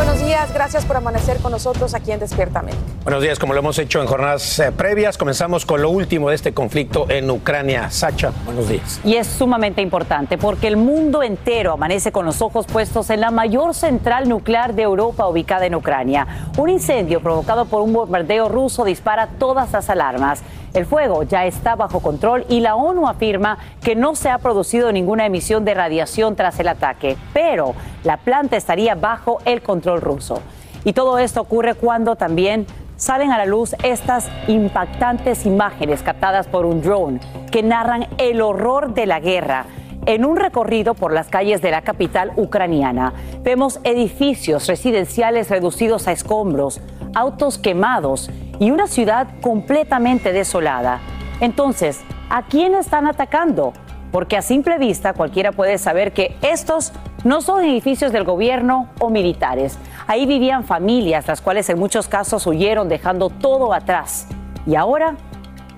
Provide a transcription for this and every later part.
Buenos días, gracias por amanecer con nosotros aquí en Despierta América. Buenos días, como lo hemos hecho en jornadas eh, previas, comenzamos con lo último de este conflicto en Ucrania. Sacha, buenos días. Y es sumamente importante porque el mundo entero amanece con los ojos puestos en la mayor central nuclear de Europa ubicada en Ucrania. Un incendio provocado por un bombardeo ruso dispara todas las alarmas. El fuego ya está bajo control y la ONU afirma que no se ha producido ninguna emisión de radiación tras el ataque, pero la planta estaría bajo el control ruso. Y todo esto ocurre cuando también salen a la luz estas impactantes imágenes captadas por un drone que narran el horror de la guerra. En un recorrido por las calles de la capital ucraniana, vemos edificios residenciales reducidos a escombros, autos quemados y una ciudad completamente desolada. Entonces, ¿a quién están atacando? Porque a simple vista cualquiera puede saber que estos no son edificios del gobierno o militares. Ahí vivían familias, las cuales en muchos casos huyeron dejando todo atrás. Y ahora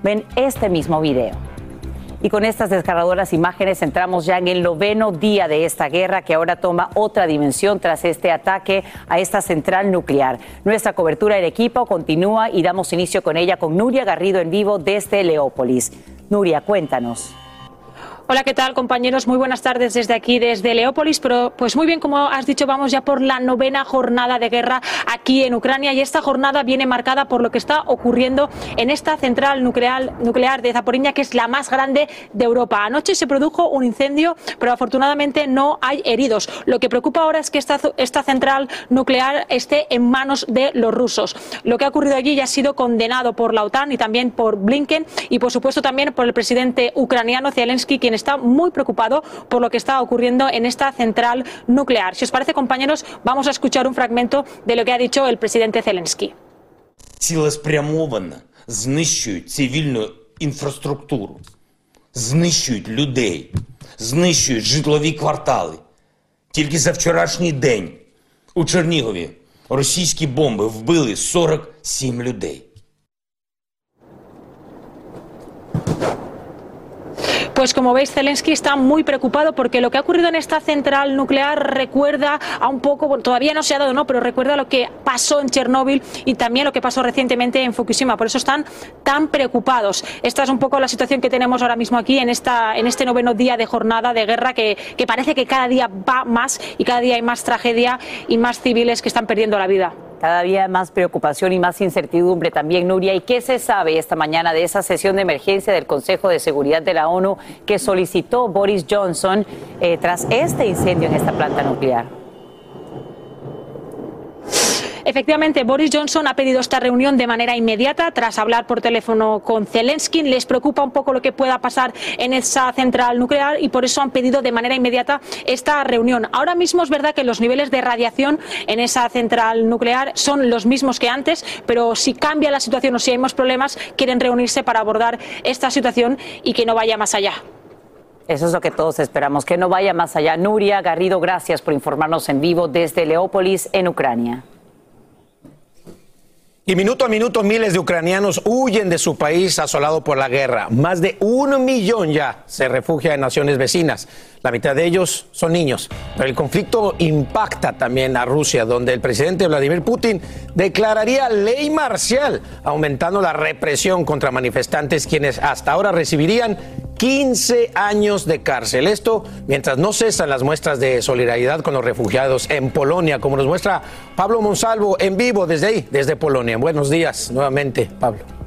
ven este mismo video. Y con estas desgarradoras imágenes entramos ya en el noveno día de esta guerra que ahora toma otra dimensión tras este ataque a esta central nuclear. Nuestra cobertura en equipo continúa y damos inicio con ella con Nuria Garrido en vivo desde Leópolis. Nuria, cuéntanos. Hola, ¿qué tal compañeros? Muy buenas tardes desde aquí, desde Leópolis. Pero pues muy bien, como has dicho, vamos ya por la novena jornada de guerra aquí en Ucrania y esta jornada viene marcada por lo que está ocurriendo en esta central nuclear, nuclear de Zaporiña, que es la más grande de Europa. Anoche se produjo un incendio, pero afortunadamente no hay heridos. Lo que preocupa ahora es que esta, esta central nuclear esté en manos de los rusos. Lo que ha ocurrido allí ya ha sido condenado por la OTAN y también por Blinken y por supuesto también por el presidente ucraniano Zelensky, quien está muy preocupado por lo que está ocurriendo en esta central nuclear. Si os parece, compañeros, vamos a escuchar un fragmento de lo que ha dicho el presidente Zelensky. Цілеспрямовано знищують цивільну інфраструктуру, знищують людей, знищують житлові квартали. Тільки за вчорашній день у Чернігові російські бомби вбили 47 людей. Pues como veis, Zelensky está muy preocupado porque lo que ha ocurrido en esta central nuclear recuerda a un poco, bueno, todavía no se ha dado, no, pero recuerda lo que pasó en Chernóbil y también lo que pasó recientemente en Fukushima. Por eso están tan preocupados. Esta es un poco la situación que tenemos ahora mismo aquí en, esta, en este noveno día de jornada de guerra que, que parece que cada día va más y cada día hay más tragedia y más civiles que están perdiendo la vida. Cada día más preocupación y más incertidumbre también, Nuria. ¿Y qué se sabe esta mañana de esa sesión de emergencia del Consejo de Seguridad de la ONU que solicitó Boris Johnson eh, tras este incendio en esta planta nuclear? Efectivamente, Boris Johnson ha pedido esta reunión de manera inmediata tras hablar por teléfono con Zelensky. Les preocupa un poco lo que pueda pasar en esa central nuclear y por eso han pedido de manera inmediata esta reunión. Ahora mismo es verdad que los niveles de radiación en esa central nuclear son los mismos que antes, pero si cambia la situación o si hay más problemas, quieren reunirse para abordar esta situación y que no vaya más allá. Eso es lo que todos esperamos, que no vaya más allá. Nuria Garrido, gracias por informarnos en vivo desde Leópolis, en Ucrania. Y minuto a minuto miles de ucranianos huyen de su país asolado por la guerra. Más de un millón ya se refugia en naciones vecinas. La mitad de ellos son niños. Pero el conflicto impacta también a Rusia, donde el presidente Vladimir Putin declararía ley marcial, aumentando la represión contra manifestantes quienes hasta ahora recibirían 15 años de cárcel. Esto mientras no cesan las muestras de solidaridad con los refugiados en Polonia, como nos muestra Pablo Monsalvo en vivo desde ahí, desde Polonia. Buenos días nuevamente, Pablo.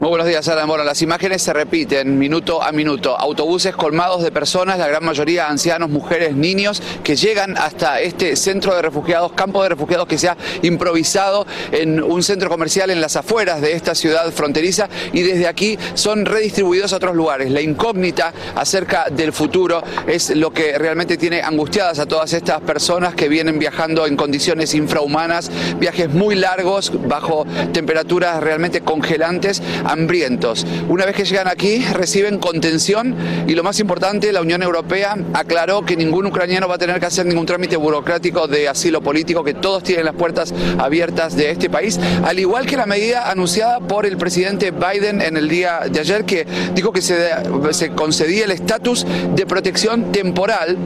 Muy buenos días, Alan. Bueno, las imágenes se repiten minuto a minuto. Autobuses colmados de personas, la gran mayoría ancianos, mujeres, niños, que llegan hasta este centro de refugiados, campo de refugiados que se ha improvisado en un centro comercial en las afueras de esta ciudad fronteriza y desde aquí son redistribuidos a otros lugares. La incógnita acerca del futuro es lo que realmente tiene angustiadas a todas estas personas que vienen viajando en condiciones infrahumanas, viajes muy largos, bajo temperaturas realmente congelantes hambrientos. Una vez que llegan aquí, reciben contención y lo más importante, la Unión Europea aclaró que ningún ucraniano va a tener que hacer ningún trámite burocrático de asilo político, que todos tienen las puertas abiertas de este país, al igual que la medida anunciada por el presidente Biden en el día de ayer, que dijo que se, se concedía el estatus de protección temporal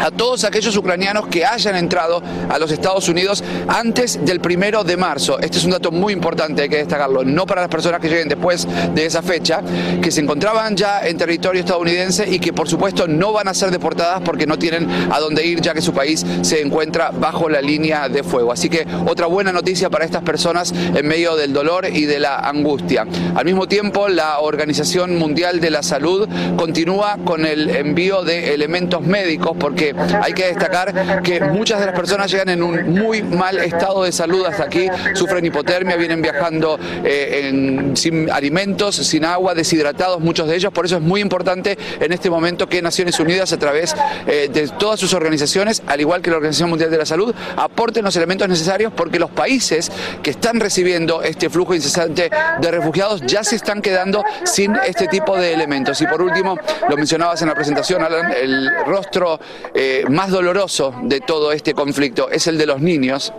a todos aquellos ucranianos que hayan entrado a los Estados Unidos antes del primero de marzo. Este es un dato muy importante, hay que destacarlo, no para las personas que lleguen después de esa fecha, que se encontraban ya en territorio estadounidense y que por supuesto no van a ser deportadas porque no tienen a dónde ir ya que su país se encuentra bajo la línea de fuego. Así que otra buena noticia para estas personas en medio del dolor y de la angustia. Al mismo tiempo, la Organización Mundial de la Salud continúa con el envío de elementos médicos porque hay que destacar que muchas de las personas llegan en un muy mal estado de salud hasta aquí, sufren hipotermia, vienen viajando eh, sin alimentos, sin agua, deshidratados muchos de ellos, por eso es muy importante en este momento que Naciones Unidas a través eh, de todas sus organizaciones, al igual que la Organización Mundial de la Salud, aporten los elementos necesarios porque los países que están recibiendo este flujo incesante de refugiados ya se están quedando sin este tipo de elementos. Y por último, lo mencionabas en la presentación, Alan, el rostro eh, más doloroso de todo este conflicto es el de los niños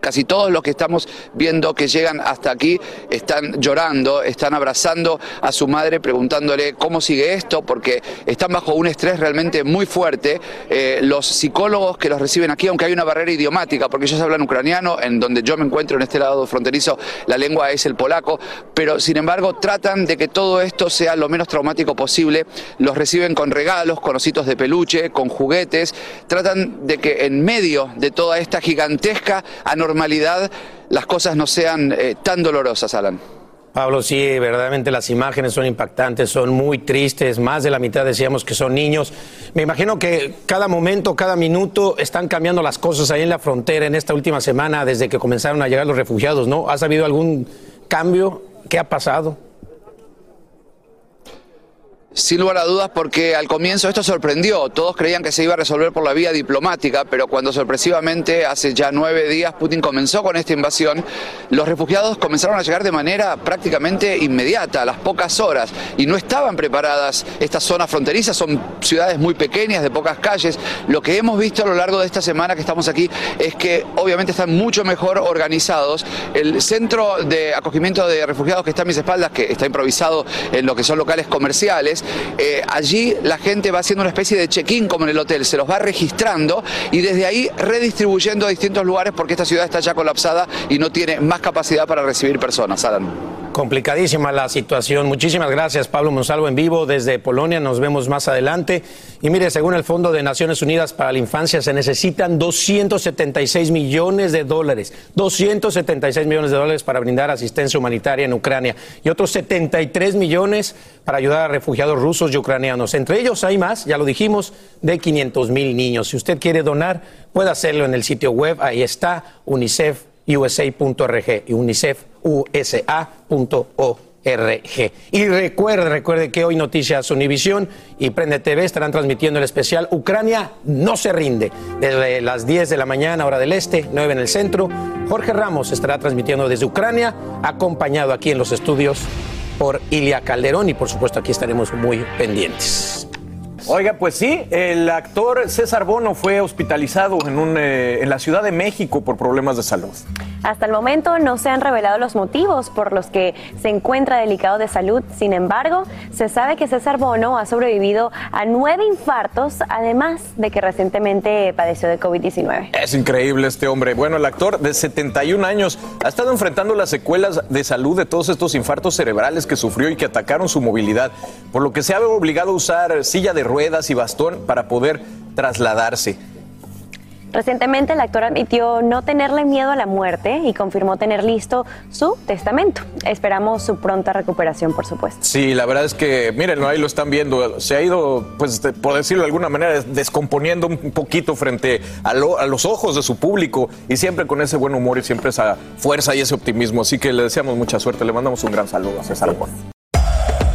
Casi todos los que estamos viendo que llegan hasta aquí están llorando, están abrazando a su madre preguntándole cómo sigue esto, porque están bajo un estrés realmente muy fuerte. Eh, los psicólogos que los reciben aquí, aunque hay una barrera idiomática, porque ellos hablan ucraniano, en donde yo me encuentro en este lado fronterizo, la lengua es el polaco, pero sin embargo tratan de que todo esto sea lo menos traumático posible. Los reciben con regalos, con ositos de peluche, con juguetes, tratan de que en medio de toda esta gigantesca anormalidad, normalidad las cosas no sean eh, tan dolorosas, Alan. Pablo, sí, verdaderamente las imágenes son impactantes, son muy tristes, más de la mitad decíamos que son niños. Me imagino que cada momento, cada minuto están cambiando las cosas ahí en la frontera en esta última semana desde que comenzaron a llegar los refugiados, ¿no? ¿Has habido algún cambio? ¿Qué ha pasado? Sin lugar a dudas, porque al comienzo esto sorprendió. Todos creían que se iba a resolver por la vía diplomática, pero cuando sorpresivamente hace ya nueve días Putin comenzó con esta invasión, los refugiados comenzaron a llegar de manera prácticamente inmediata, a las pocas horas, y no estaban preparadas estas zonas fronterizas, son ciudades muy pequeñas, de pocas calles. Lo que hemos visto a lo largo de esta semana que estamos aquí es que obviamente están mucho mejor organizados. El centro de acogimiento de refugiados que está a mis espaldas, que está improvisado en lo que son locales comerciales, eh, allí la gente va haciendo una especie de check-in como en el hotel, se los va registrando y desde ahí redistribuyendo a distintos lugares porque esta ciudad está ya colapsada y no tiene más capacidad para recibir personas. Alan. Complicadísima la situación. Muchísimas gracias, Pablo Monsalvo, en vivo desde Polonia. Nos vemos más adelante. Y mire, según el Fondo de Naciones Unidas para la Infancia, se necesitan 276 millones de dólares. 276 millones de dólares para brindar asistencia humanitaria en Ucrania y otros 73 millones para ayudar a refugiados rusos y ucranianos. Entre ellos hay más, ya lo dijimos, de 500 mil niños. Si usted quiere donar, puede hacerlo en el sitio web. Ahí está, unicef.usa.org y unicef usa.org. Y recuerde, recuerde que hoy Noticias Univisión y Prende TV estarán transmitiendo el especial Ucrania no se rinde. Desde las 10 de la mañana, hora del este, 9 en el centro. Jorge Ramos estará transmitiendo desde Ucrania, acompañado aquí en los estudios por Ilia Calderón y por supuesto aquí estaremos muy pendientes. Oiga, pues sí, el actor César Bono fue hospitalizado en, un, eh, en la Ciudad de México por problemas de salud. Hasta el momento no se han revelado los motivos por los que se encuentra delicado de salud. Sin embargo, se sabe que César Bono ha sobrevivido a nueve infartos, además de que recientemente padeció de COVID-19. Es increíble este hombre. Bueno, el actor de 71 años ha estado enfrentando las secuelas de salud de todos estos infartos cerebrales que sufrió y que atacaron su movilidad, por lo que se ha obligado a usar silla de ruedas y bastón para poder trasladarse. Recientemente el actor admitió no tenerle miedo a la muerte y confirmó tener listo su testamento. Esperamos su pronta recuperación, por supuesto. Sí, la verdad es que, miren, ahí lo están viendo, se ha ido, pues, por decirlo de alguna manera, descomponiendo un poquito frente a, los ojos de su público y siempre con ese buen humor y siempre esa fuerza y ese optimismo. Así que le deseamos mucha suerte, le mandamos un gran saludo a César.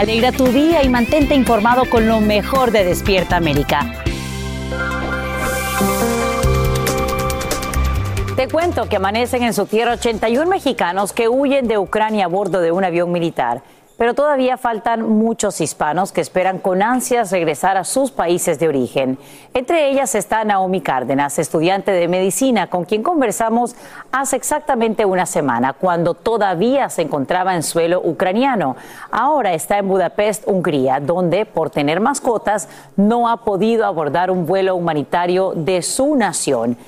Alegra tu día y mantente informado con lo mejor de Despierta América. Te cuento que amanecen en su tierra 81 mexicanos que huyen de Ucrania a bordo de un avión militar pero todavía faltan muchos hispanos que esperan con ansias regresar a sus países de origen. Entre ellas está Naomi Cárdenas, estudiante de medicina, con quien conversamos hace exactamente una semana, cuando todavía se encontraba en suelo ucraniano. Ahora está en Budapest, Hungría, donde por tener mascotas no ha podido abordar un vuelo humanitario de su nación.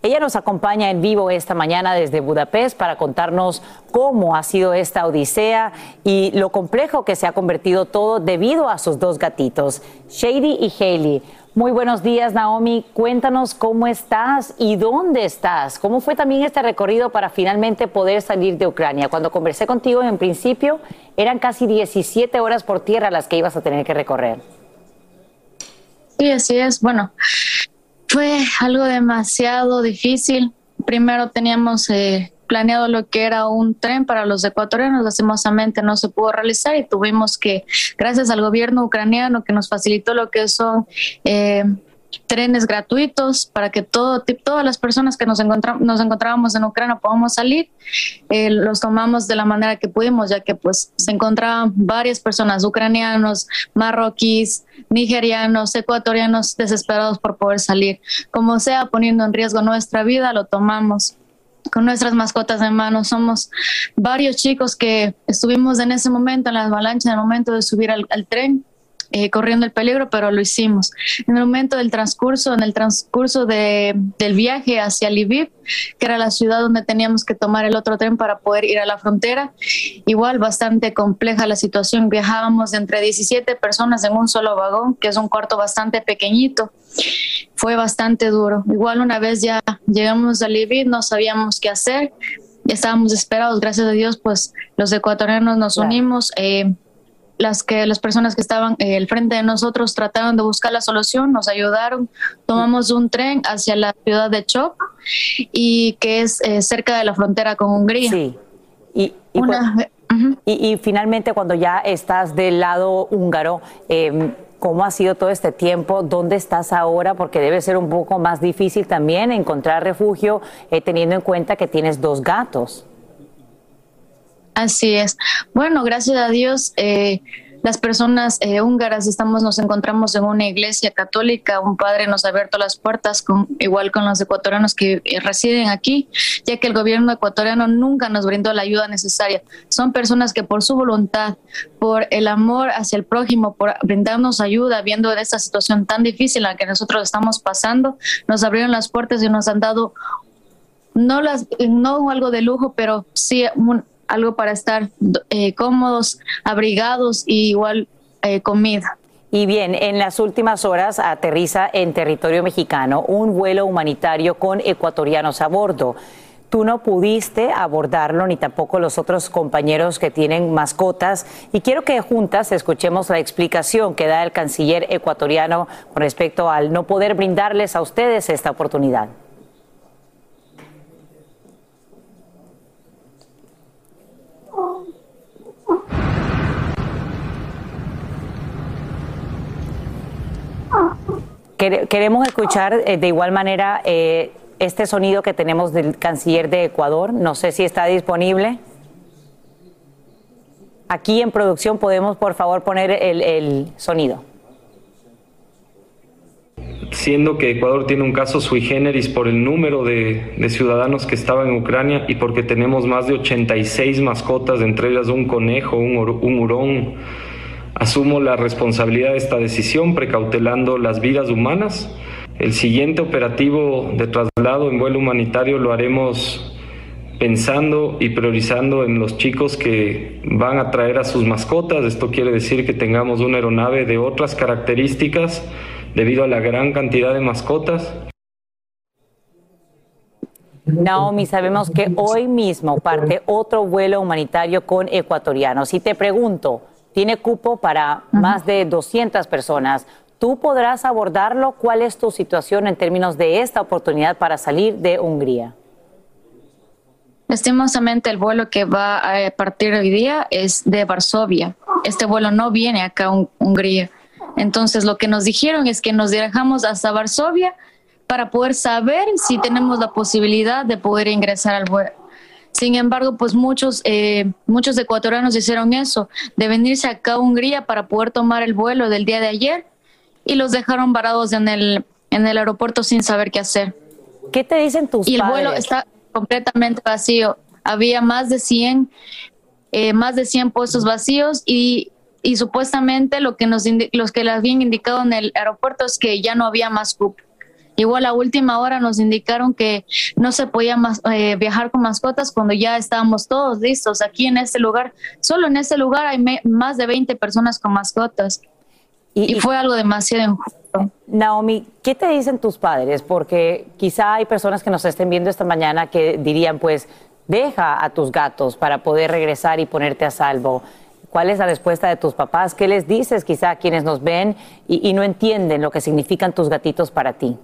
Ella nos acompaña en vivo esta mañana desde Budapest para contarnos cómo ha sido esta odisea y lo complejo que se ha convertido todo debido a sus dos gatitos, Shady y Haley. Muy buenos días, Naomi. Cuéntanos cómo estás y dónde estás. ¿Cómo fue también este recorrido para finalmente poder salir de Ucrania? Cuando conversé contigo en principio, eran casi 17 horas por tierra las que ibas a tener que recorrer. Sí, así es. Bueno, fue algo demasiado difícil. Primero teníamos eh, planeado lo que era un tren para los ecuatorianos, lastimosamente no se pudo realizar y tuvimos que, gracias al gobierno ucraniano que nos facilitó lo que son eh, trenes gratuitos para que todo, todas las personas que nos, nos encontrábamos en Ucrania podamos salir. Eh, los tomamos de la manera que pudimos, ya que pues se encontraban varias personas, ucranianos, marroquíes, nigerianos, ecuatorianos, desesperados por poder salir. Como sea, poniendo en riesgo nuestra vida, lo tomamos con nuestras mascotas en mano. Somos varios chicos que estuvimos en ese momento, en la avalancha, en el momento de subir al tren eh, corriendo el peligro, pero lo hicimos. En el momento del transcurso, en el transcurso de, del viaje hacia Lviv, que era la ciudad donde teníamos que tomar el otro tren para poder ir a la frontera, igual bastante compleja la situación. Viajábamos entre 17 personas en un solo vagón, que es un cuarto bastante pequeñito. Fue bastante duro. Igual una vez ya llegamos a Lviv, no sabíamos qué hacer. Estábamos esperados, gracias a Dios, pues los ecuatorianos nos unimos. Eh, las que las personas que estaban eh, al frente de nosotros trataron de buscar la solución, nos ayudaron, tomamos un tren hacia la ciudad de Chop y que es eh, cerca de la frontera con Hungría. Sí. Y, y, finalmente cuando ya estás del lado húngaro, em, ¿cómo ha sido todo este tiempo? ¿Dónde estás ahora? Porque debe ser un poco más difícil también encontrar refugio eh, teniendo en cuenta que tienes dos gatos. Así es. Bueno, gracias a Dios, eh, las personas eh, húngaras estamos, nos encontramos en una iglesia católica, un padre nos ha abierto las puertas, con, igual con los ecuatorianos que eh, residen aquí, ya que el gobierno ecuatoriano nunca nos brindó la ayuda necesaria. Son personas que por su voluntad, por el amor hacia el prójimo, por brindarnos ayuda, viendo esta situación tan difícil en la que nosotros estamos pasando, nos abrieron las puertas y nos han dado no las no algo de lujo, pero sí algo para estar eh, cómodos, abrigados y igual eh, comida. Y bien, en las últimas horas aterriza en territorio mexicano un vuelo humanitario con ecuatorianos a bordo. Tú no pudiste abordarlo, ni tampoco los otros compañeros que tienen mascotas. Y quiero que juntas escuchemos la explicación que da el canciller ecuatoriano con respecto al no poder brindarles a ustedes esta oportunidad. Queremos escuchar eh, de igual manera eh, este sonido que tenemos del canciller de Ecuador. No sé si está disponible. Aquí en producción podemos, por favor, poner el, sonido. Siendo que Ecuador tiene un caso sui generis por el número de, ciudadanos que estaban en Ucrania y porque tenemos más de 86 mascotas, entre ellas un conejo, un, un hurón, asumo la responsabilidad de esta decisión precautelando las vidas humanas el siguiente operativo de traslado en vuelo humanitario lo haremos pensando y priorizando en los chicos que van a traer a sus mascotas. Esto quiere decir que tengamos una aeronave de otras características debido a la gran cantidad de mascotas. Naomi, sabemos que hoy mismo parte otro vuelo humanitario con ecuatorianos. Y te pregunto, ¿tiene cupo para más de 200 personas? ¿Tú podrás abordarlo? ¿Cuál es tu situación en términos de esta oportunidad para salir de Hungría? Lastimosamente el vuelo que va a partir hoy día es de Varsovia. Este vuelo no viene acá a Hungría. Entonces lo que nos dijeron es que nos dirigamos hasta Varsovia para poder saber si tenemos la posibilidad de poder ingresar al vuelo. Sin embargo, pues muchos, eh, muchos ecuatorianos hicieron eso, de venirse acá a Hungría para poder tomar el vuelo del día de ayer y los dejaron varados en el, en el aeropuerto sin saber qué hacer. ¿Qué te dicen tus Y el vuelo está completamente vacío. Había más de 100, eh, más de 100 puestos vacíos y, y supuestamente lo que nos los que les habían indicado en el aeropuerto es que ya no había más cupo. Igual a última hora nos indicaron que no se podía más, eh, viajar con mascotas cuando ya estábamos todos listos. Aquí en este lugar, solo en este lugar hay más de 20 personas con mascotas. Y, fue algo demasiado injusto. Naomi, ¿qué te dicen tus padres? Porque quizá hay personas que nos estén viendo esta mañana que dirían, pues, deja a tus gatos para poder regresar y ponerte a salvo. ¿Cuál es la respuesta de tus papás? ¿Qué les dices quizá a quienes nos ven y, no entienden lo que significan tus gatitos para ti?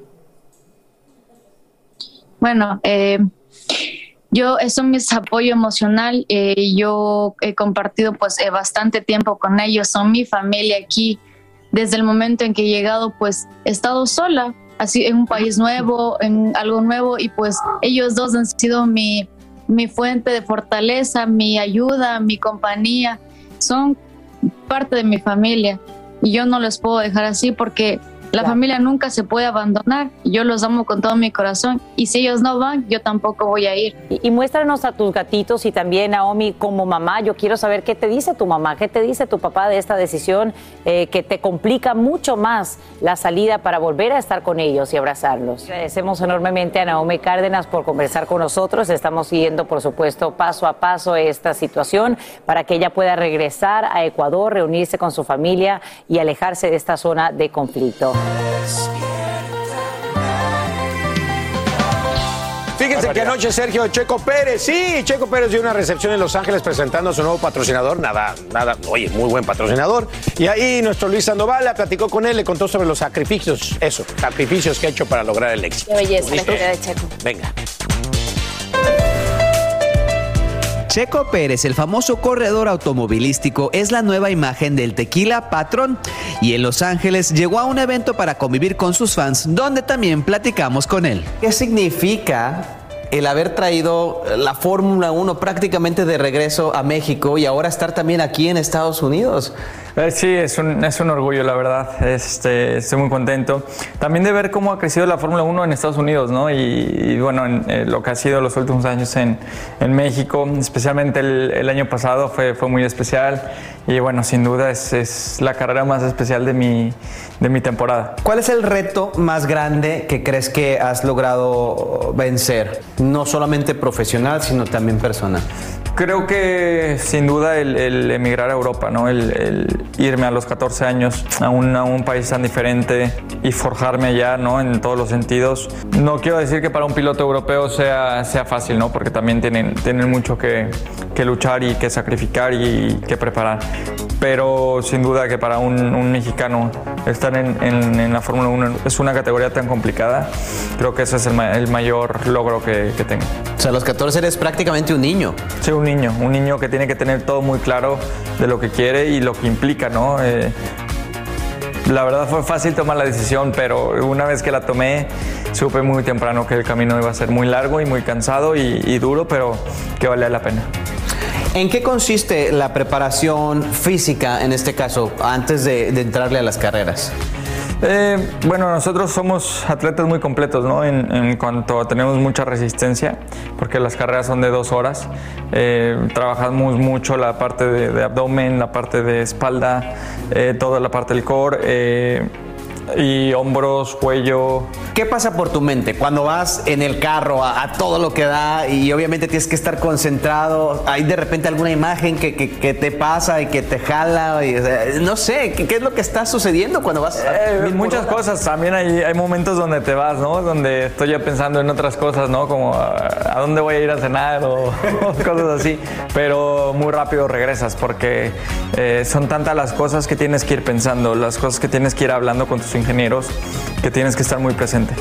Bueno, eh, yo, eso es mi apoyo emocional. Eh, yo he compartido pues eh, bastante tiempo con ellos, son mi familia aquí desde el momento en que he llegado, pues he estado sola, así en un país nuevo, en algo nuevo, y pues ellos dos han sido mi, mi fuente de fortaleza, mi ayuda, mi compañía, son parte de mi familia. Y yo no les puedo dejar así porque la familia nunca se puede abandonar. Yo los amo con todo mi corazón y si ellos no van, yo tampoco voy a ir. Y, muéstranos a tus gatitos y también Naomi como mamá. Yo quiero saber qué te dice tu mamá, qué te dice tu papá de esta decisión eh, que te complica mucho más la salida para volver a estar con ellos y abrazarlos. Agradecemos enormemente a Naomi Cárdenas por conversar con nosotros. Estamos siguiendo, por supuesto, paso a paso esta situación para que ella pueda regresar a Ecuador, reunirse con su familia y alejarse de esta zona de conflicto. Fíjense que anoche Sergio Checo Pérez, sí, Checo Pérez dio una recepción en Los Ángeles presentando a su nuevo patrocinador, nada, nada, oye, muy buen patrocinador. Y ahí nuestro Luis Sandoval platicó con él, le contó sobre los sacrificios, eso, sacrificios que ha hecho para lograr el éxito. Qué belleza la de Checo. Venga. Checo Pérez, el famoso corredor automovilístico, es la nueva imagen del tequila patrón y en Los Ángeles llegó a un evento para convivir con sus fans donde también platicamos con él. ¿Qué significa el haber traído la Fórmula 1 prácticamente de regreso a México y ahora estar también aquí en Estados Unidos? Eh, Sí, es un, es un orgullo, la verdad. Este, estoy muy contento. También de ver cómo ha crecido la Fórmula 1 en Estados Unidos, ¿no? Y, bueno, en, eh, lo que ha sido los últimos años en, en México, especialmente el, el año pasado, fue, fue muy especial. Y bueno, sin duda es, es la carrera más especial de mi, de mi temporada. ¿Cuál es el reto más grande que crees que has logrado vencer? No solamente profesional, sino también personal. Creo que sin duda el, el emigrar a Europa, ¿no? el, el irme a los 14 años a un, a un país tan diferente y forjarme allá ¿no? en todos los sentidos. No quiero decir que para un piloto europeo sea, sea fácil, ¿no? porque también tienen, tienen mucho que, que luchar y que sacrificar y que preparar. Pero sin duda que para un, un mexicano estar en, en- en la Fórmula 1 es una categoría tan complicada. Creo que ese es el, ma- el mayor logro que, que tengo. O sea, a los 14 eres prácticamente un niño. Sí, un niño, un niño que tiene que tener todo muy claro de lo que quiere y lo que implica, ¿no? Eh, la verdad fue fácil tomar la decisión, pero una vez que la tomé, supe muy temprano que el camino iba a ser muy largo y muy cansado y, y duro, pero que valía la pena. ¿En qué consiste la preparación física, en este caso, antes de, entrarle a las carreras? Eh, bueno, nosotros somos atletas muy completos, ¿no? En, cuanto tenemos mucha resistencia, porque las carreras son de dos horas. Eh, trabajamos mucho la parte de, abdomen, la parte de espalda, eh, toda la parte del core, y hombros, cuello. ¿Qué pasa por tu mente cuando vas en el carro a, a todo lo que da y obviamente tienes que estar concentrado? ¿Hay de repente alguna imagen que, que- que te pasa y que te jala? Y, o sea, no sé, ¿qué, qué es lo que está sucediendo cuando vas? a- Eh, muchas cosas, también hay, hay momentos donde te vas, ¿no? Donde estoy ya pensando en otras cosas, ¿no? Como a, a dónde voy a ir a cenar o, o cosas así. Pero muy rápido regresas porque eh, son tantas las cosas que tienes que ir pensando, las cosas que tienes que ir hablando con tus ingenieros, que tienes que estar muy presente.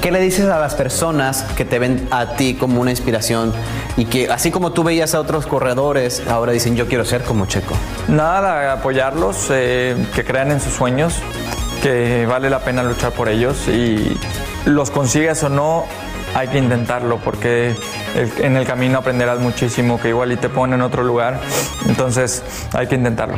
¿Qué le dices a las personas que te ven a ti como una inspiración y que así como tú veías a otros corredores, ahora dicen yo quiero ser como Checo? Nada, apoyarlos, eh, que crean en sus sueños, que vale la pena luchar por ellos y los consigas o no, hay que intentarlo porque en el camino aprenderás muchísimo, que igual y te pone en otro lugar, entonces hay que intentarlo.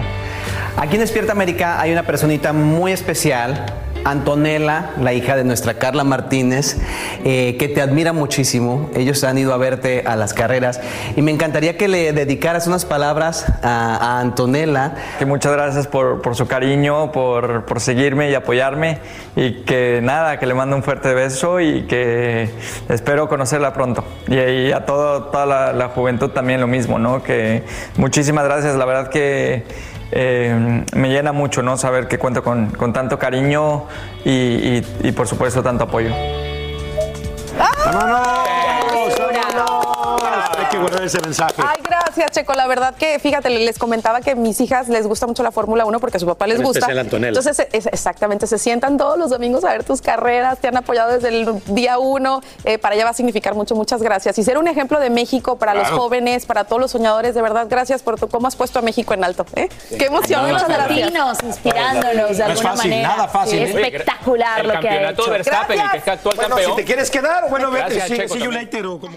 Aquí en Despierta América hay una personita muy especial, Antonella, la hija de nuestra Carla Martínez, eh, que te admira muchísimo. Ellos han ido a verte a las carreras y me encantaría que le dedicaras unas palabras a, a Antonella. Que muchas gracias por, por su cariño, por, por seguirme y apoyarme y que nada, que le mando un fuerte beso y que espero conocerla pronto. Y, y a todo, toda la, la juventud también lo mismo, ¿no? Que muchísimas gracias, la verdad que eh, me llena mucho, ¿no? Saber que cuento con, tanto cariño y, por supuesto tanto apoyo. Guardar ese mensaje. Ay, gracias, Checo. La verdad que, fíjate, les comentaba que a mis hijas les gusta mucho la Fórmula 1 porque a su papá les En gusta. especial a Antonella. Entonces, es- exactamente, se sientan todos los domingos a ver tus carreras, te han apoyado desde el día uno. eh, para ella va a significar mucho, muchas gracias. Y ser un ejemplo de México para los jóvenes, para todos los soñadores, de verdad, gracias por tu, cómo has puesto a México en alto. ¿eh? Qué emoción, muchas gracias. latinos inspirándonos de No es alguna fácil, manera. nada fácil, Sí, ¿eh? espectacular El lo que ha hecho. de Verstappen, el que Gracias. es actual Bueno, campeón. si te quieres quedar, bueno, vete, Gracias, sí, Checo, you también. later, o como-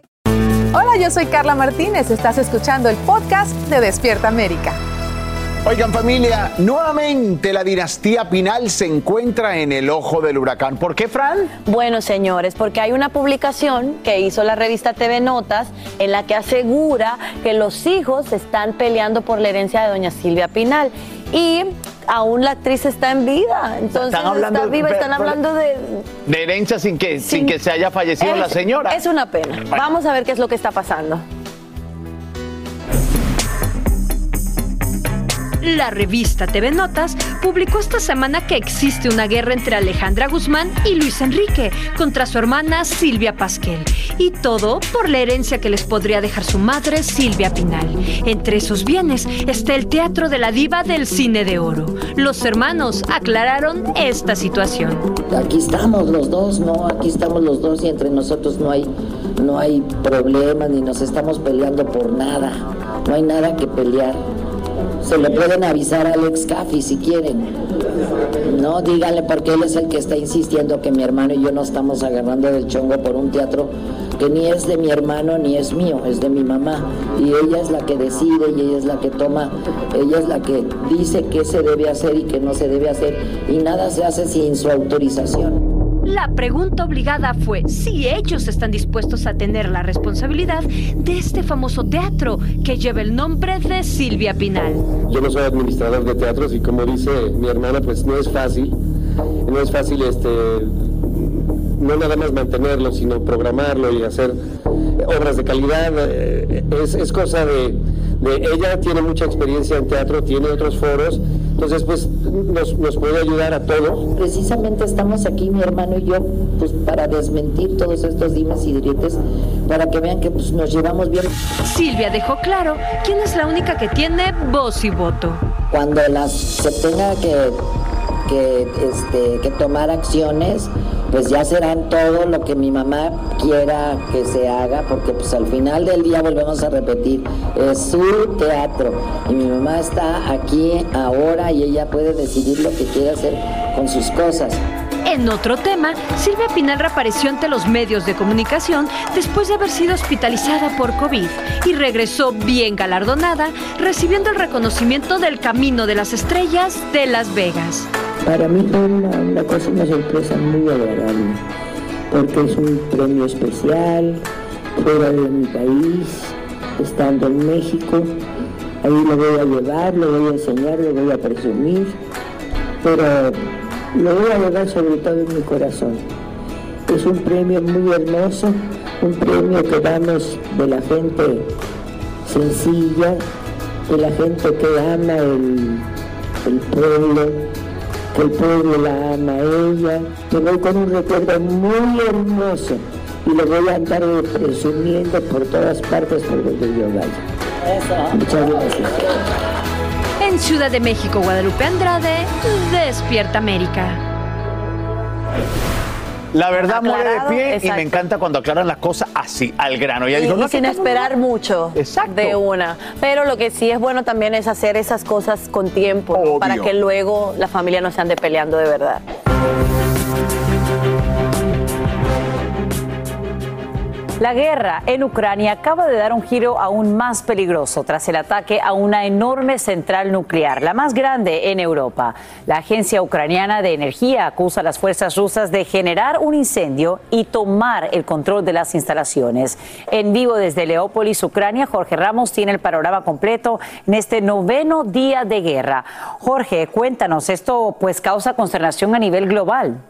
Hola, yo soy Carla Martínez. Estás escuchando el podcast de Despierta América. Oigan familia, nuevamente la dinastía Pinal se encuentra en el ojo del huracán. ¿Por qué, Fran? Bueno, señores, porque hay una publicación que hizo la revista TV Notas en la que asegura que los hijos están peleando por la herencia de doña Silvia Pinal. Y aún la actriz está en vida. Entonces Están hablando- está viva, están hablando de... De herencia sin que, sin, que se haya fallecido la señora. Es una pena. Vamos a ver qué es lo que está pasando. La revista TV Notas publicó esta semana que existe una guerra entre Alejandra Guzmán y Luis Enrique contra su hermana Silvia Pasquel. Y todo por la herencia que les podría dejar su madre Silvia Pinal. Entre sus bienes está el teatro de la diva del cine de oro. Los hermanos aclararon esta situación. Aquí estamos los dos, ¿no? Aquí estamos los dos y entre nosotros no hay, no hay problemas ni nos estamos peleando por nada. No hay nada que pelear. Se le pueden avisar a Alex Caffi si quieren. No, díganle porque él es el que está insistiendo que mi hermano y yo no estamos agarrando del chongo por un teatro que ni es de mi hermano ni es mío, es de mi mamá. Y ella es la que decide y ella es la que toma, ella es la que dice qué se debe hacer y qué no se debe hacer. Y nada se hace sin su autorización. La pregunta obligada fue si ellos están dispuestos a tener la responsabilidad de este famoso teatro que lleva el nombre de Silvia Pinal. Yo no soy administrador de teatros y como dice mi hermana, pues no es fácil. No es fácil este no nada más mantenerlo, sino programarlo y hacer obras de calidad. Eh, Es, es cosa de, de- ella tiene mucha experiencia en teatro, tiene otros foros, entonces pues nos, nos puede ayudar a todos. Precisamente estamos aquí, mi hermano y yo, pues para desmentir todos estos dimes y diretes, para que vean que pues, nos llevamos bien. Silvia dejó claro quién es la única que tiene voz y voto. Cuando las, se tenga que, que, este, que tomar acciones, pues ya serán todo lo que mi mamá quiera que se haga, porque pues al final del día volvemos a repetir, es su teatro y mi mamá está aquí ahora y ella puede decidir lo que quiere hacer con sus cosas. En otro tema, Silvia Pinal reapareció ante los medios de comunicación después de haber sido hospitalizada por COVID y regresó bien galardonada, recibiendo el reconocimiento del Camino de las Estrellas de Las Vegas. Para mí fue una, cosa, una sorpresa muy agradable, porque es un premio especial, fuera de mi país, estando en México. Ahí lo voy a llevar, lo voy a enseñar, lo voy a presumir, pero lo voy a llevar sobre todo en mi corazón. Es un premio muy hermoso, un premio que damos de la gente sencilla, de la gente que ama el, el pueblo, que el pueblo la ama a ella. Me voy con un recuerdo muy hermoso y lo voy a andar presumiendo por todas partes por donde yo vaya. Muchas gracias. En Ciudad de México, Guadalupe Andrade, Despierta América. La verdad muere de pie y me encanta cuando aclaran las cosas así, al grano. Ella Y, dijo, y no, sin esperar mucho de una. Pero lo que sí es bueno también es hacer esas cosas con tiempo, ¿no? para que luego la familia no se ande peleando de verdad. La guerra en Ucrania acaba de dar un giro aún más peligroso tras el ataque a una enorme central nuclear, la más grande en Europa. La Agencia Ucraniana de Energía acusa a las fuerzas rusas de generar un incendio y tomar el control de las instalaciones. En vivo desde Leópolis, Ucrania, Jorge Ramos tiene el panorama completo en este noveno día de guerra. Jorge, cuéntanos, esto pues causa consternación a nivel global.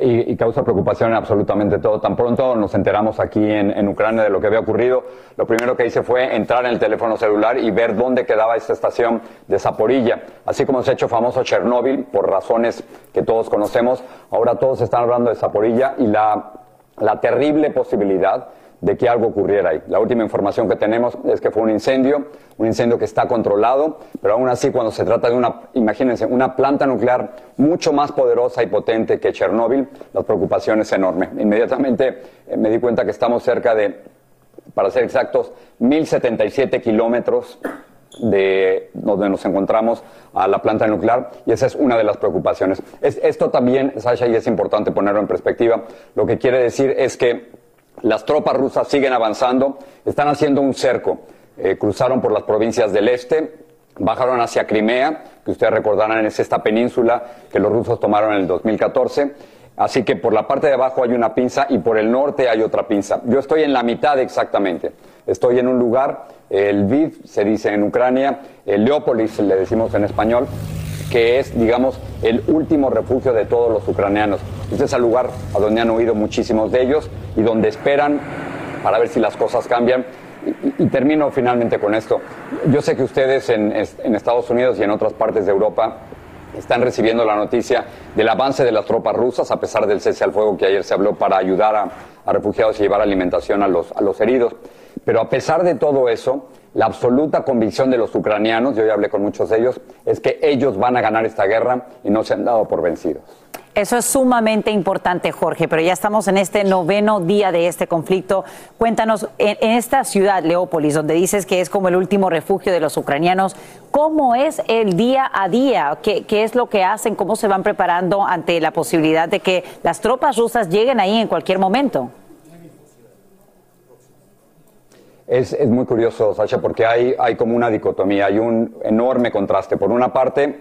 Y, causa preocupación en absolutamente todo. Tan pronto nos enteramos aquí en, Ucrania de lo que había ocurrido, lo primero que hice fue entrar en el teléfono celular y ver dónde quedaba esta estación de Zaporilla. Así como se ha hecho famoso Chernóbil por razones que todos conocemos, ahora todos están hablando de Zaporilla y la terrible posibilidad de que algo ocurriera ahí. La última información que tenemos es que fue un incendio, un incendio que está controlado, pero aún así cuando se trata de una, imagínense, una planta nuclear mucho más poderosa y potente que Chernóbil, la preocupación es enorme. Inmediatamente eh, me di cuenta que estamos cerca de, para ser exactos, 1077 kilómetros de donde nos encontramos a la planta nuclear y esa es una de las preocupaciones. Es- esto también, Sasha, y es importante ponerlo en perspectiva, lo que quiere decir es que las tropas rusas siguen avanzando, están haciendo un cerco eh, cruzaron por las provincias del este, bajaron hacia Crimea, que ustedes recordarán es esta península que los rusos tomaron en el 2014. Así que por la parte de abajo hay una pinza y por el norte hay otra pinza. Yo estoy en la mitad exactamente. Estoy en un lugar, el Viv se dice en Ucrania, el Leópolis le decimos en español, que es, digamos, el último refugio de todos los ucranianos. Este es el lugar a donde han huido muchísimos de ellos y donde esperan para ver si las cosas cambian. Y, termino finalmente con esto. Yo sé que ustedes en, Estados Unidos y en otras partes de Europa están recibiendo la noticia del avance de las tropas rusas, a pesar del cese al fuego que ayer se habló para ayudar a, refugiados y llevar alimentación a los heridos. Pero a pesar de todo eso, la absoluta convicción de los ucranianos, yo ya hablé con muchos de ellos, es que ellos van a ganar esta guerra y no se han dado por vencidos. Eso es sumamente importante, Jorge, pero ya estamos en este noveno día de este conflicto. Cuéntanos, en, esta ciudad, Leópolis, donde dices que es como el último refugio de los ucranianos, ¿cómo es el día a día? ¿Qué, ¿Qué, es lo que hacen? ¿Cómo se van preparando ante la posibilidad de que las tropas rusas lleguen ahí en cualquier momento? Es, es muy curioso, Sasha, porque hay, hay como una dicotomía, hay un enorme contraste. Por una parte,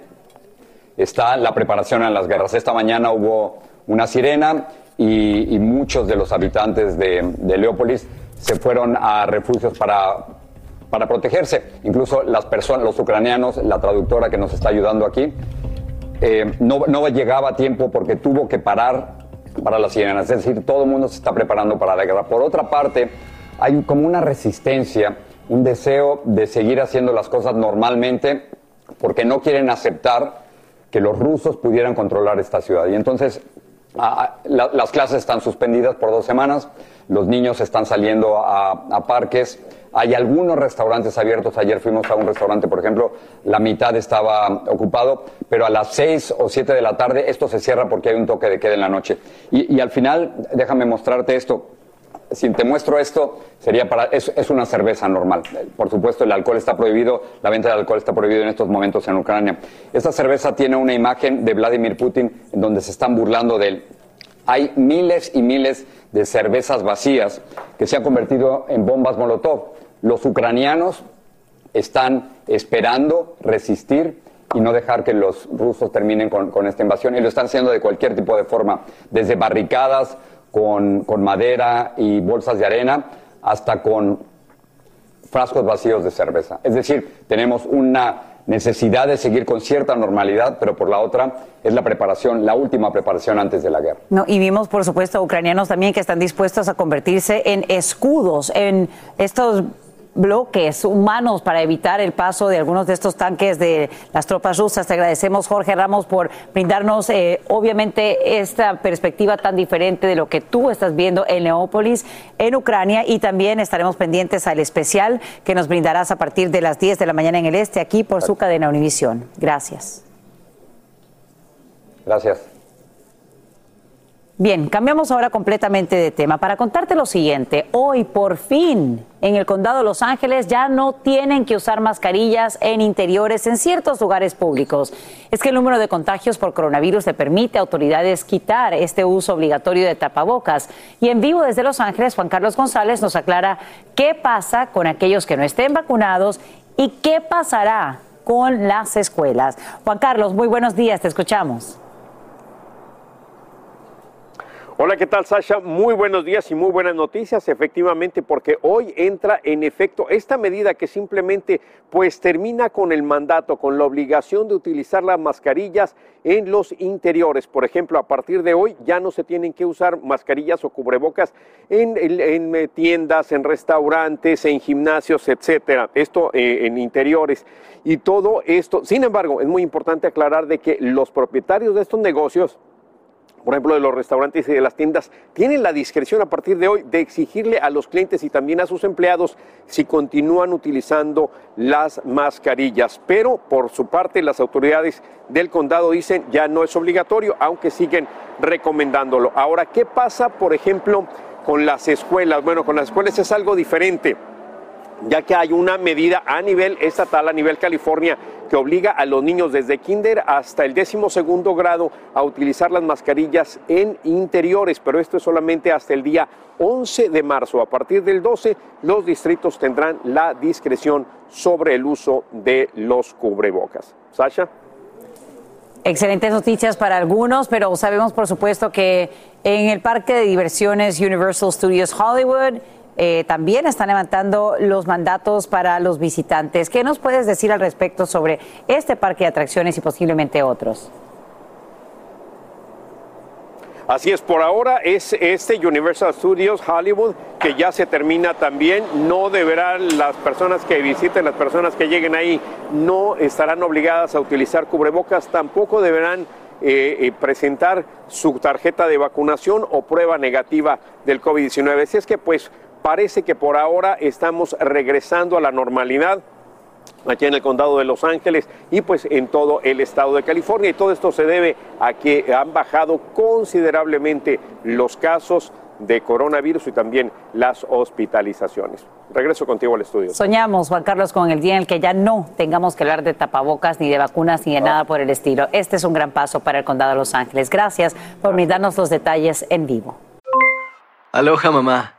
está la preparación en las guerras. Esta mañana hubo una sirena y, y muchos de los habitantes de, de, Leópolis se fueron a refugios para, para protegerse. Incluso las personas, los ucranianos, la traductora que nos está ayudando aquí, eh, no, no llegaba a tiempo porque tuvo que parar para las sirenas. Es decir, todo el mundo se está preparando para la guerra. Por otra parte, hay como una resistencia, un deseo de seguir haciendo las cosas normalmente porque no quieren aceptar que los rusos pudieran controlar esta ciudad. Y entonces las clases están suspendidas por dos semanas, los niños están saliendo a, parques, hay algunos restaurantes abiertos, ayer fuimos a un restaurante, por ejemplo, la mitad estaba ocupado, pero a las seis o siete de la tarde esto se cierra porque hay un toque de queda en la noche. Y al final, déjame mostrarte esto, si te muestro esto, sería para, es, una cerveza normal. Por supuesto, el alcohol está prohibido, la venta de alcohol está prohibido en estos momentos en Ucrania. Esta cerveza tiene una imagen de Vladimir Putin en donde se están burlando de él. Hay miles y miles de cervezas vacías que se han convertido en bombas Molotov. Los ucranianos están esperando resistir y no dejar que los rusos terminen con esta invasión. Y lo están haciendo de cualquier tipo de forma, desde barricadas, con, con, madera y bolsas de arena, hasta con frascos vacíos de cerveza. Es decir, tenemos una necesidad de seguir con cierta normalidad, pero por la otra es la preparación, la última preparación antes de la guerra. No, y vimos, por supuesto, ucranianos también que están dispuestos a convertirse en escudos, en estos bloques humanos para evitar el paso de algunos de estos tanques de las tropas rusas. Te agradecemos, Jorge Ramos, por brindarnos, eh, obviamente, esta perspectiva tan diferente de lo que tú estás viendo en Leópolis, en Ucrania, y también estaremos pendientes al especial que nos brindarás a partir de las 10 de la mañana en el este, aquí por su cadena Univisión. Gracias. Gracias. Bien, cambiamos ahora completamente de tema para contarte lo siguiente. Hoy, por fin, en el condado de Los Ángeles ya no tienen que usar mascarillas en interiores en ciertos lugares públicos. Es que el número de contagios por coronavirus le permite a autoridades quitar este uso obligatorio de tapabocas. Y en vivo desde Los Ángeles, Juan Carlos González nos aclara qué pasa con aquellos que no estén vacunados y qué pasará con las escuelas. Juan Carlos, muy buenos días, te escuchamos. Hola, ¿qué tal Sasha? Muy buenos días y muy buenas noticias, efectivamente, porque hoy entra en efecto esta medida que simplemente pues termina con el mandato, con la obligación de utilizar las mascarillas en los interiores. Por ejemplo, a partir de hoy ya no se tienen que usar mascarillas o cubrebocas en, en tiendas, en restaurantes, en gimnasios, etcétera. Esto eh, en interiores. Y todo esto, sin embargo, es muy importante aclarar de que los propietarios de estos negocios por ejemplo, de los restaurantes y de las tiendas, tienen la discreción a partir de hoy de exigirle a los clientes y también a sus empleados si continúan utilizando las mascarillas. Pero por su parte, las autoridades del condado dicen ya no es obligatorio, aunque siguen recomendándolo. Ahora, ¿qué pasa, por ejemplo, con las escuelas? Bueno, con las escuelas es algo diferente ya que hay una medida a nivel estatal, a nivel California, que obliga a los niños desde kinder hasta el décimo segundo grado a utilizar las mascarillas en interiores, pero esto es solamente hasta el día 11 de marzo. A partir del 12, los distritos tendrán la discreción sobre el uso de los cubrebocas. Sasha. Excelentes noticias para algunos, pero sabemos por supuesto que en el parque de diversiones Universal Studios Hollywood eh, también están levantando los mandatos para los visitantes. ¿Qué nos puedes decir al respecto sobre este parque de atracciones y posiblemente otros? Así es, por ahora es este Universal Studios Hollywood que ya se termina también. No deberán las personas que visiten, las personas que lleguen ahí, no estarán obligadas a utilizar cubrebocas, tampoco deberán eh, eh, presentar su tarjeta de vacunación o prueba negativa del COVID-19. Así es que pues parece que por ahora estamos regresando a la normalidad aquí en el condado de Los Ángeles y pues en todo el estado de California. Y todo esto se debe a que han bajado considerablemente los casos de coronavirus y también las hospitalizaciones. Regreso contigo al estudio. Soñamos, Juan Carlos, con el día en el que ya no tengamos que hablar de tapabocas, ni de vacunas, ni de nada por el estilo. Este es un gran paso para el condado de Los Ángeles. Gracias por darnos los detalles en vivo. Aloha, mamá.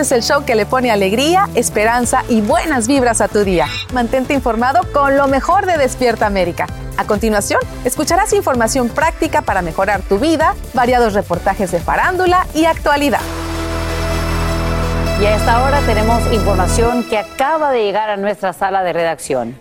Este es el show que le pone alegría, esperanza y buenas vibras a tu día. Mantente informado con lo mejor de Despierta América. A continuación, escucharás información práctica para mejorar tu vida, variados reportajes de farándula y actualidad. Y a esta hora tenemos información que acaba de llegar a nuestra sala de redacción.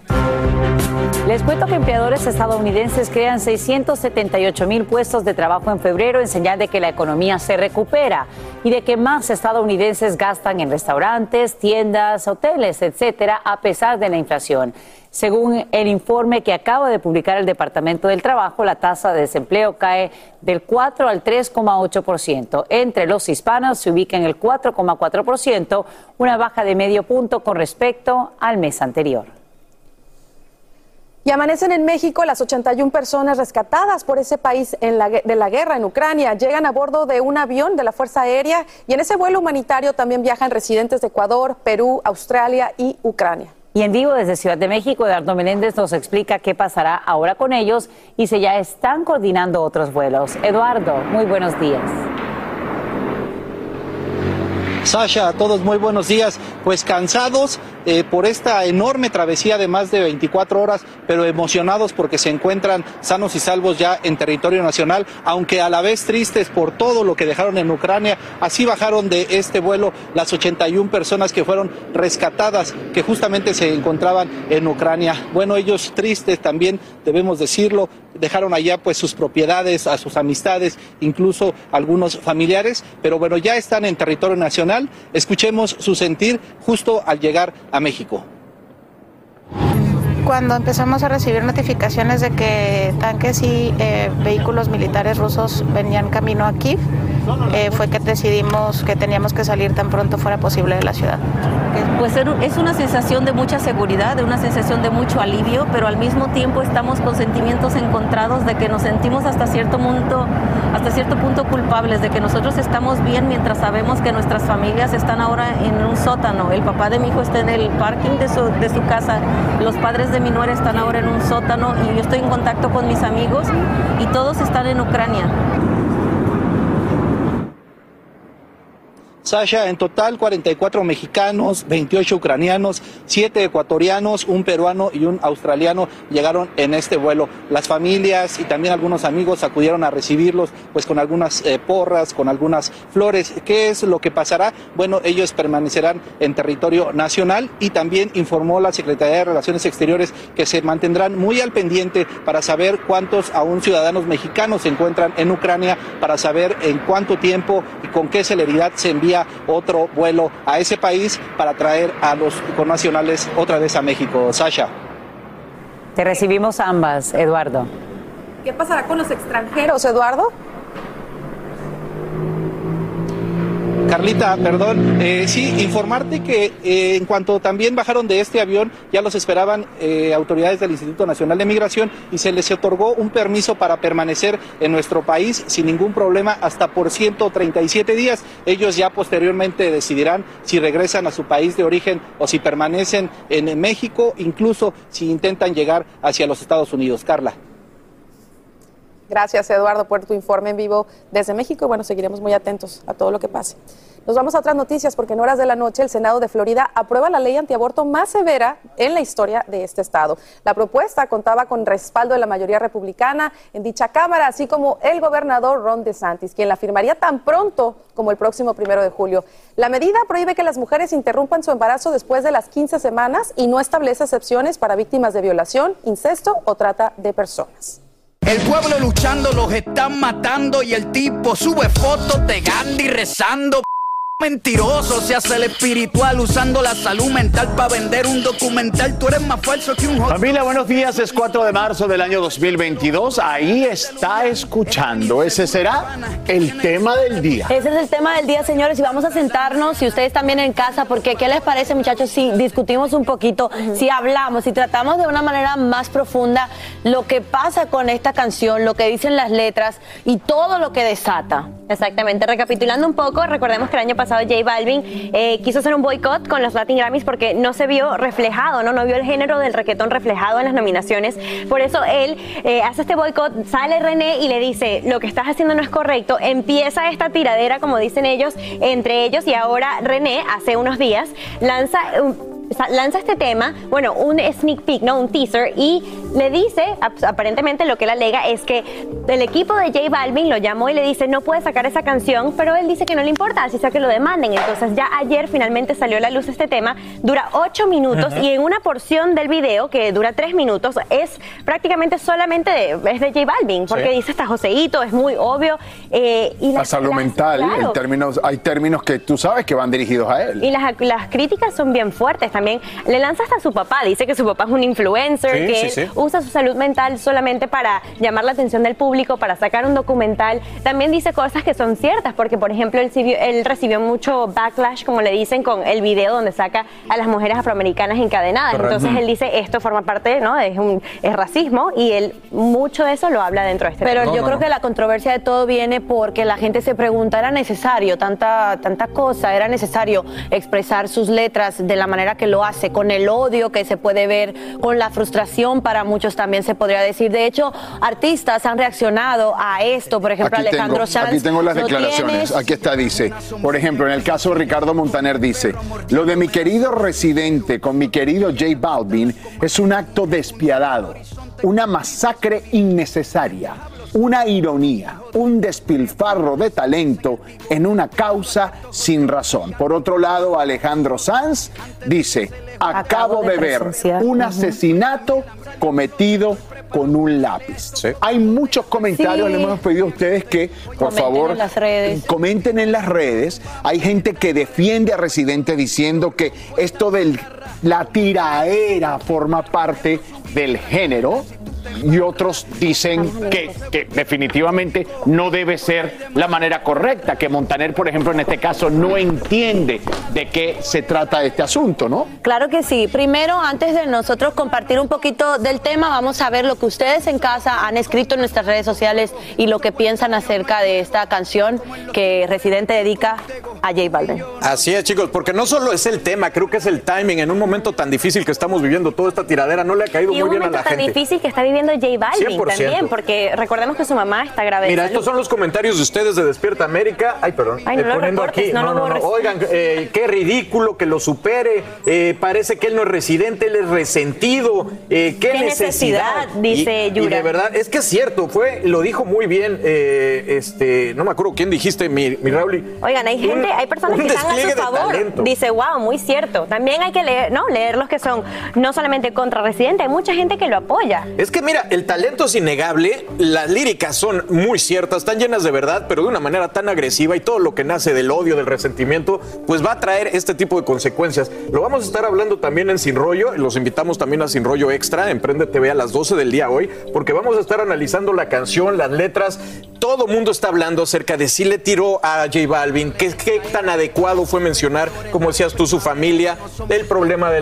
Les cuento que empleadores estadounidenses crean 678 mil puestos de trabajo en febrero en señal de que la economía se recupera y de que más estadounidenses gastan en restaurantes, tiendas, hoteles, etcétera, a pesar de la inflación. Según el informe que acaba de publicar el Departamento del Trabajo, la tasa de desempleo cae del 4 al 3,8%. Entre los hispanos se ubica en el 4,4%, una baja de medio punto con respecto al mes anterior. Y amanecen en México las 81 personas rescatadas por ese país en la, de la guerra en Ucrania. Llegan a bordo de un avión de la Fuerza Aérea y en ese vuelo humanitario también viajan residentes de Ecuador, Perú, Australia y Ucrania. Y en vivo desde Ciudad de México, Eduardo Menéndez nos explica qué pasará ahora con ellos y si ya están coordinando otros vuelos. Eduardo, muy buenos días. Sasha, a todos muy buenos días. Pues cansados eh, por esta enorme travesía de más de 24 horas, pero emocionados porque se encuentran sanos y salvos ya en territorio nacional, aunque a la vez tristes por todo lo que dejaron en Ucrania. Así bajaron de este vuelo las 81 personas que fueron rescatadas, que justamente se encontraban en Ucrania. Bueno, ellos tristes también, debemos decirlo, dejaron allá pues sus propiedades, a sus amistades, incluso algunos familiares, pero bueno, ya están en territorio nacional. Escuchemos su sentir justo al llegar a México. Cuando empezamos a recibir notificaciones de que tanques y eh, vehículos militares rusos venían camino aquí, eh, fue que decidimos que teníamos que salir tan pronto fuera posible de la ciudad. Pues es una sensación de mucha seguridad, de una sensación de mucho alivio, pero al mismo tiempo estamos con sentimientos encontrados de que nos sentimos hasta cierto punto, hasta cierto punto culpables, de que nosotros estamos bien mientras sabemos que nuestras familias están ahora en un sótano. El papá de mi hijo está en el parking de su, de su casa, los padres de mi nuera están ahora en un sótano y yo estoy en contacto con mis amigos y todos están en Ucrania. Sasha, en total 44 mexicanos, 28 ucranianos, 7 ecuatorianos, un peruano y un australiano llegaron en este vuelo. Las familias y también algunos amigos acudieron a recibirlos pues con algunas eh, porras, con algunas flores. ¿Qué es lo que pasará? Bueno, ellos permanecerán en territorio nacional y también informó la Secretaría de Relaciones Exteriores que se mantendrán muy al pendiente para saber cuántos aún ciudadanos mexicanos se encuentran en Ucrania, para saber en cuánto tiempo y con qué celeridad se envía otro vuelo a ese país para traer a los connacionales otra vez a México. Sasha. Te recibimos ambas, Eduardo. ¿Qué pasará con los extranjeros, Eduardo? Carlita, perdón, eh, sí, informarte que eh, en cuanto también bajaron de este avión, ya los esperaban eh, autoridades del Instituto Nacional de Migración y se les otorgó un permiso para permanecer en nuestro país sin ningún problema hasta por 137 días. Ellos ya posteriormente decidirán si regresan a su país de origen o si permanecen en México, incluso si intentan llegar hacia los Estados Unidos. Carla. Gracias, Eduardo, por tu informe en vivo desde México. Bueno, seguiremos muy atentos a todo lo que pase. Nos vamos a otras noticias porque en horas de la noche el Senado de Florida aprueba la ley antiaborto más severa en la historia de este estado. La propuesta contaba con respaldo de la mayoría republicana en dicha Cámara, así como el gobernador Ron DeSantis, quien la firmaría tan pronto como el próximo primero de julio. La medida prohíbe que las mujeres interrumpan su embarazo después de las 15 semanas y no establece excepciones para víctimas de violación, incesto o trata de personas. El pueblo luchando los están matando y el tipo sube fotos de Gandhi rezando. Mentiroso, se hace el espiritual usando la salud mental para vender un documental. Tú eres más falso que un Familia, buenos días. Es 4 de marzo del año 2022. Ahí está escuchando. Ese será el tema del día. Ese es el tema del día, señores. Y vamos a sentarnos, y ustedes también en casa, porque ¿qué les parece, muchachos, si discutimos un poquito, si hablamos, si tratamos de una manera más profunda lo que pasa con esta canción, lo que dicen las letras y todo lo que desata? Exactamente. Recapitulando un poco, recordemos que el año pasado J Balvin eh, quiso hacer un boicot con los Latin Grammys porque no se vio reflejado, ¿no? No vio el género del reggaetón reflejado en las nominaciones. Por eso él eh, hace este boicot, sale René y le dice, lo que estás haciendo no es correcto. Empieza esta tiradera, como dicen ellos, entre ellos y ahora René, hace unos días, lanza lanza este tema, bueno, un sneak peek, ¿no? Un teaser, y le dice, aparentemente lo que él alega es que el equipo de J Balvin lo llamó y le dice, no puede sacar esa canción, pero él dice que no le importa, así sea que lo demanden. Entonces ya ayer finalmente salió a la luz este tema, dura ocho minutos y en una porción del video que dura tres minutos es prácticamente solamente de, es de J Balvin, porque dice está Joseito, es muy obvio. Eh, y la, salud mental, en términos, hay términos que tú sabes que van dirigidos a él. Y las, las críticas son bien fuertes también le lanza hasta a su papá. Dice que su papá es un influencer, que usa su salud mental solamente para llamar la atención del público, para sacar un documental. También dice cosas que son ciertas, porque por ejemplo él, él recibió mucho backlash, como le dicen, con el video donde saca a las mujeres afroamericanas encadenadas. Entonces él dice esto forma parte, ¿no? Es un es racismo y él mucho de eso lo habla dentro de este. Pero yo creo que la controversia de todo viene porque la gente se pregunta, ¿era necesario tanta, tanta cosa? ¿Era necesario expresar sus letras de la manera que lo hace? con el odio que se puede ver, con la frustración para muchos también se podría decir. De hecho, artistas han reaccionado a esto, por ejemplo, Alejandro Sanz. Aquí tengo las declaraciones, aquí está, dice, por ejemplo, en el caso de Ricardo Montaner dice, lo de mi querido residente con mi querido J Balvin es un acto despiadado, una masacre innecesaria una ironía, un despilfarro de talento en una causa sin razón. Por otro lado, Alejandro Sanz dice, acabo, de, ver un asesinato cometido con un lápiz. Hay muchos comentarios, le hemos pedido a ustedes que, por favor, comenten en las redes. Hay gente que defiende a Residente diciendo que esto de la tiraera forma parte del género y otros dicen que, que definitivamente no debe ser la manera correcta, que Montaner, por ejemplo, en este caso no entiende de qué se trata este asunto, ¿no? Claro que sí. Primero, antes de nosotros compartir un poquito del tema, vamos a ver lo que ustedes en casa han escrito en nuestras redes sociales y lo que piensan acerca de esta canción que Residente dedica a J Balvin. Así es, chicos, porque no solo es el tema, creo que es el timing. En un momento tan difícil que estamos viviendo, toda esta tiradera no le ha caído Y un muy bien a momento la tan gente. difícil que está viviendo J Balvin 100%. también, porque recordemos que su mamá está grave. Mira, estos son los comentarios de ustedes de Despierta América. Ay, perdón. Ay, no eh, lo poniendo aquí. no lo borres. Oigan, eh, qué ridículo que lo supere. Eh, parece que él no es residente, él es resentido. Eh, qué, Qué necesidad, dice y, y Yura. de verdad, es que es cierto, fue, lo dijo muy bien. eh, este, no me acuerdo quién dijiste, mi, mi Rauli. Oigan, hay gente, Un- hay personas que están a su favor. Dice, wow, muy cierto. También hay que leer, ¿no? Leer los que son no solamente contra Residente, hay mucha gente que lo apoya. Es que mira, el talento es innegable, las líricas son muy ciertas, están llenas de verdad, pero de una manera tan agresiva y todo lo que nace del odio, del resentimiento, pues va a traer este tipo de consecuencias. Lo vamos a estar hablando también en Sin Rollo, los invitamos también a Sin Rollo Extra, en Prende TV a las 12 del día hoy, porque vamos a estar analizando la canción, las letras, todo mundo está hablando acerca de si le tiró a J Balvin, qué, qué tan adecuado fue mencionar, como decías tú, su familia, el problema de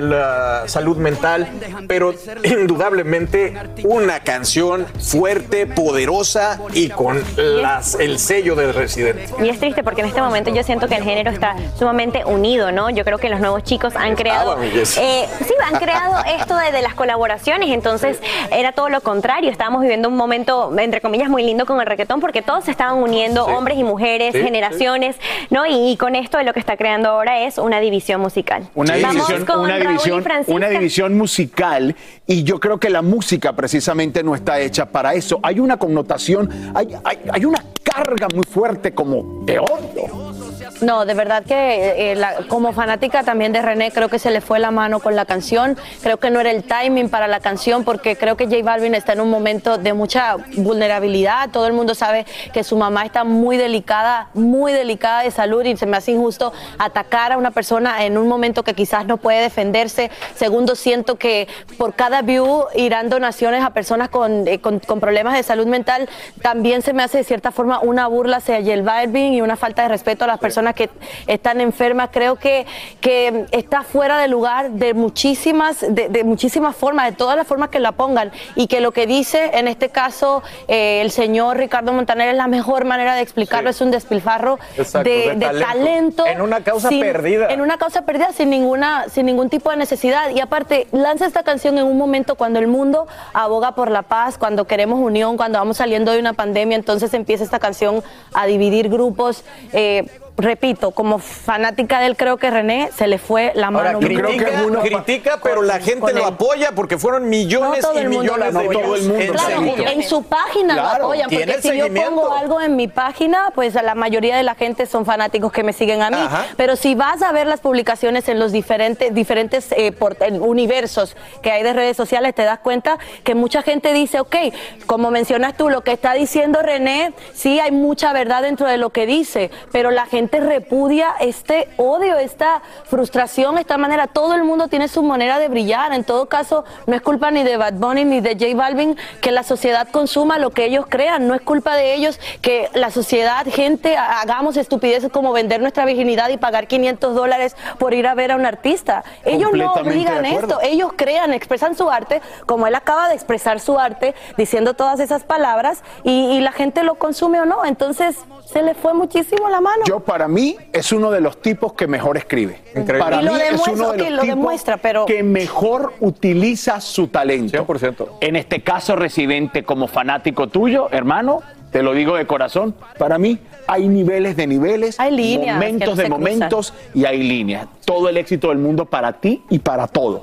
la salud mental, pero indudablemente una canción fuerte, poderosa y con las, el sello del residente. Y es triste porque en este momento yo siento que el género está sumamente unido, ¿no? Yo creo que los nuevos chicos han creado, eh, sí, han creado esto de, de las colaboraciones, entonces era todo lo contrario. Estábamos viviendo un momento, entre comillas, muy lindo con el reggaetón porque todos se estaban uniendo, Sí. hombres y mujeres, Sí, generaciones, ¿no? Y, y con esto lo que está creando ahora es una división musical. Una Vamos división, con una Raúl y división, una división musical y yo creo que la música precisamente no está hecha para eso. Hay una connotación, hay, hay, hay una carga muy fuerte como de odio. No, de verdad que eh, la- como fanática también de René, creo que se le fue la mano con la canción. Creo que no era el timing para la canción porque creo que J Balvin está en un momento de mucha vulnerabilidad. Todo el mundo sabe que su mamá está muy delicada, muy delicada de salud y se me hace injusto atacar a una persona en un momento que quizás no puede defenderse. Segundo, siento que por cada view irán donaciones a personas con, eh, con- con problemas de salud mental. También se me hace de cierta forma una burla hacia J Balvin y una falta de respeto a las personas que están enfermas. Creo que, que está fuera de lugar de muchísimas, de, de muchísimas formas, de todas las formas que la pongan. Y que lo que dice en este caso eh, el señor Ricardo Montaner es la mejor manera de explicarlo, es un despilfarro Exacto, de, de de talento. talento. En una causa sin- perdida. En una causa perdida sin ninguna, sin ningún tipo de necesidad. Y aparte, lanza esta canción en un momento cuando el mundo aboga por la paz, cuando queremos unión, cuando vamos saliendo de una pandemia, entonces empieza esta canción a dividir grupos. Eh, repito, como fanática de él, creo que René se le fue la Ahora, mano. critica, critica, pero la gente lo él. apoya porque fueron millones No todo y el mundo millones lo de apoya. views en Claro, en su página Claro, lo apoyan, porque el si yo pongo algo en mi página, pues a la mayoría de la gente son fanáticos que me siguen a mí. Ajá. Pero si vas a ver las publicaciones en los diferentes, diferentes eh, en universos que hay de redes sociales, te das cuenta que mucha gente dice, ok, como mencionas tú, lo que está diciendo René, sí hay mucha verdad dentro de lo que dice, pero la gente repudia este odio, esta frustración, esta manera. Todo el mundo tiene su manera de brillar. En todo caso, no es culpa ni de Bad Bunny ni de J Balvin que la sociedad consuma lo que ellos crean. No es culpa de ellos que la sociedad, gente, ha- hagamos estupideces como vender nuestra virginidad y pagar 500 dólares por ir a ver a un artista. Ellos no obligan esto. Ellos crean, expresan su arte, como él acaba de expresar su arte, diciendo todas esas palabras, y, y la gente lo consume o no. Entonces, se le fue muchísimo la mano. Yo para mí es uno de los tipos que mejor escribe. Increíble. Para Y lo mí es demuestra, uno de los lo tipos pero- que mejor utiliza su talento. 100%. En este caso, Residente, como fanático tuyo, hermano, te lo digo de corazón, para mí hay niveles de niveles, Hay líneas momentos no de cruzan. momentos y hay líneas. Todo el éxito del mundo para ti y para todos.